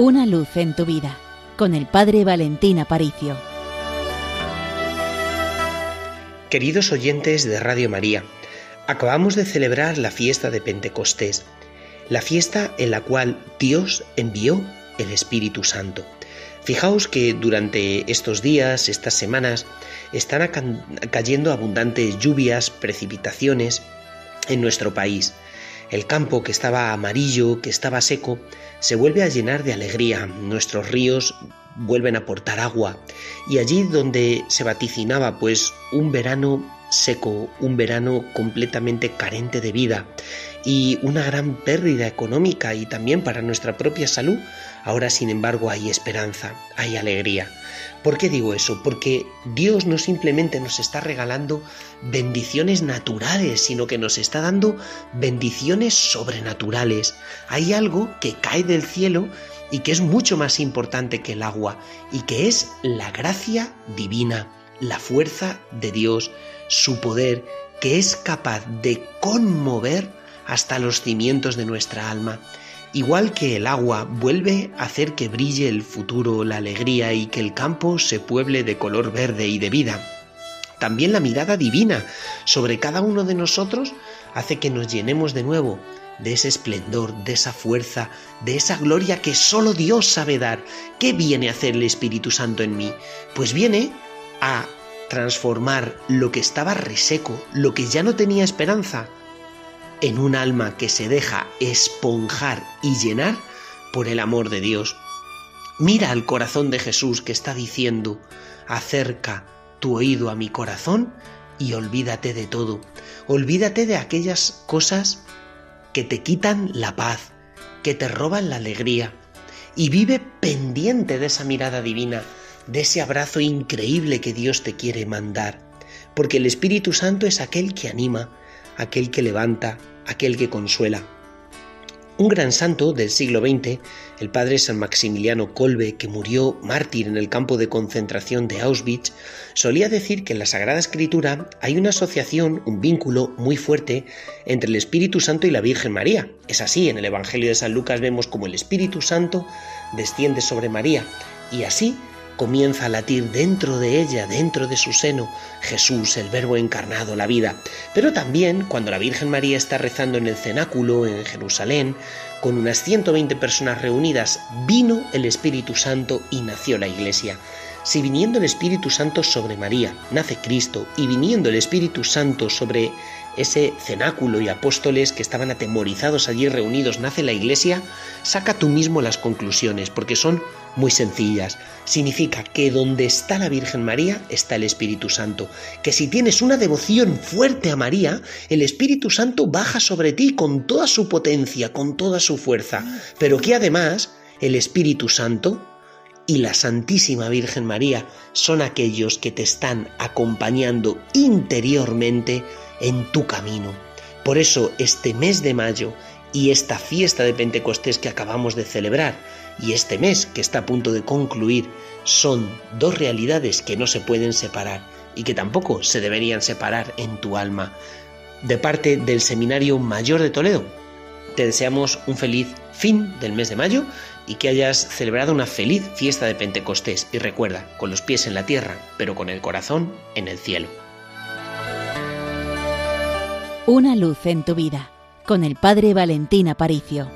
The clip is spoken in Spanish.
Una luz en tu vida con el Padre Valentín Aparicio. Queridos oyentes de Radio María, acabamos de celebrar la fiesta de Pentecostés, la fiesta en la cual Dios envió el Espíritu Santo. Fijaos que durante estos días, estas semanas, están cayendo abundantes lluvias, precipitaciones en nuestro país. El campo que estaba amarillo, que estaba seco, se vuelve a llenar de alegría. Nuestros ríos vuelven a portar agua. Y allí donde se vaticinaba pues un verano seco, un verano completamente carente de vida y una gran pérdida económica y también para nuestra propia salud, ahora sin embargo hay esperanza, hay alegría. ¿Por qué digo eso? Porque Dios no simplemente nos está regalando bendiciones naturales, sino que nos está dando bendiciones sobrenaturales. Hay algo que cae del cielo y que es mucho más importante que el agua, y que es la gracia divina, la fuerza de Dios, su poder, que es capaz de conmover hasta los cimientos de nuestra alma. Igual que el agua vuelve a hacer que brille el futuro, la alegría y que el campo se pueble de color verde y de vida. También la mirada divina sobre cada uno de nosotros hace que nos llenemos de nuevo de ese esplendor, de esa fuerza, de esa gloria que solo Dios sabe dar. ¿Qué viene a hacer el Espíritu Santo en mí? Pues viene a transformar lo que estaba reseco, lo que ya no tenía esperanza, en un alma que se deja esponjar y llenar por el amor de Dios. Mira al corazón de Jesús que está diciendo, acerca tu oído a mi corazón y olvídate de todo. Olvídate de aquellas cosas que te quitan la paz, que te roban la alegría. Y vive pendiente de esa mirada divina, de ese abrazo increíble que Dios te quiere mandar. Porque el Espíritu Santo es aquel que anima, aquel que levanta, aquel que consuela. Un gran santo del siglo XX, el padre San Maximiliano Kolbe, que murió mártir en el campo de concentración de Auschwitz, solía decir que en la Sagrada Escritura hay una asociación, un vínculo muy fuerte entre el Espíritu Santo y la Virgen María. Es así, en el Evangelio de San Lucas vemos como el Espíritu Santo desciende sobre María y así comienza a latir dentro de ella, dentro de su seno, Jesús, el Verbo encarnado, la vida. Pero también cuando la Virgen María está rezando en el cenáculo en Jerusalén, con unas 120 personas reunidas, vino el Espíritu Santo y nació la Iglesia. Si viniendo el Espíritu Santo sobre María, nace Cristo, y viniendo el Espíritu Santo sobre ese cenáculo y apóstoles que estaban atemorizados allí reunidos, nace la Iglesia, saca tú mismo las conclusiones, porque son muy sencillas. Significa que donde está la Virgen María está el Espíritu Santo. Que si tienes una devoción fuerte a María, el Espíritu Santo baja sobre ti con toda su potencia, con toda su fuerza. Pero que además el Espíritu Santo y la Santísima Virgen María son aquellos que te están acompañando interiormente en tu camino. Por eso este mes de mayo y esta fiesta de Pentecostés que acabamos de celebrar y este mes que está a punto de concluir son dos realidades que no se pueden separar y que tampoco se deberían separar en tu alma. De parte del Seminario Mayor de Toledo, te deseamos un feliz fin del mes de mayo y que hayas celebrado una feliz fiesta de Pentecostés y recuerda, con los pies en la tierra, pero con el corazón en el cielo. Una luz en tu vida, con el Padre Valentín Aparicio.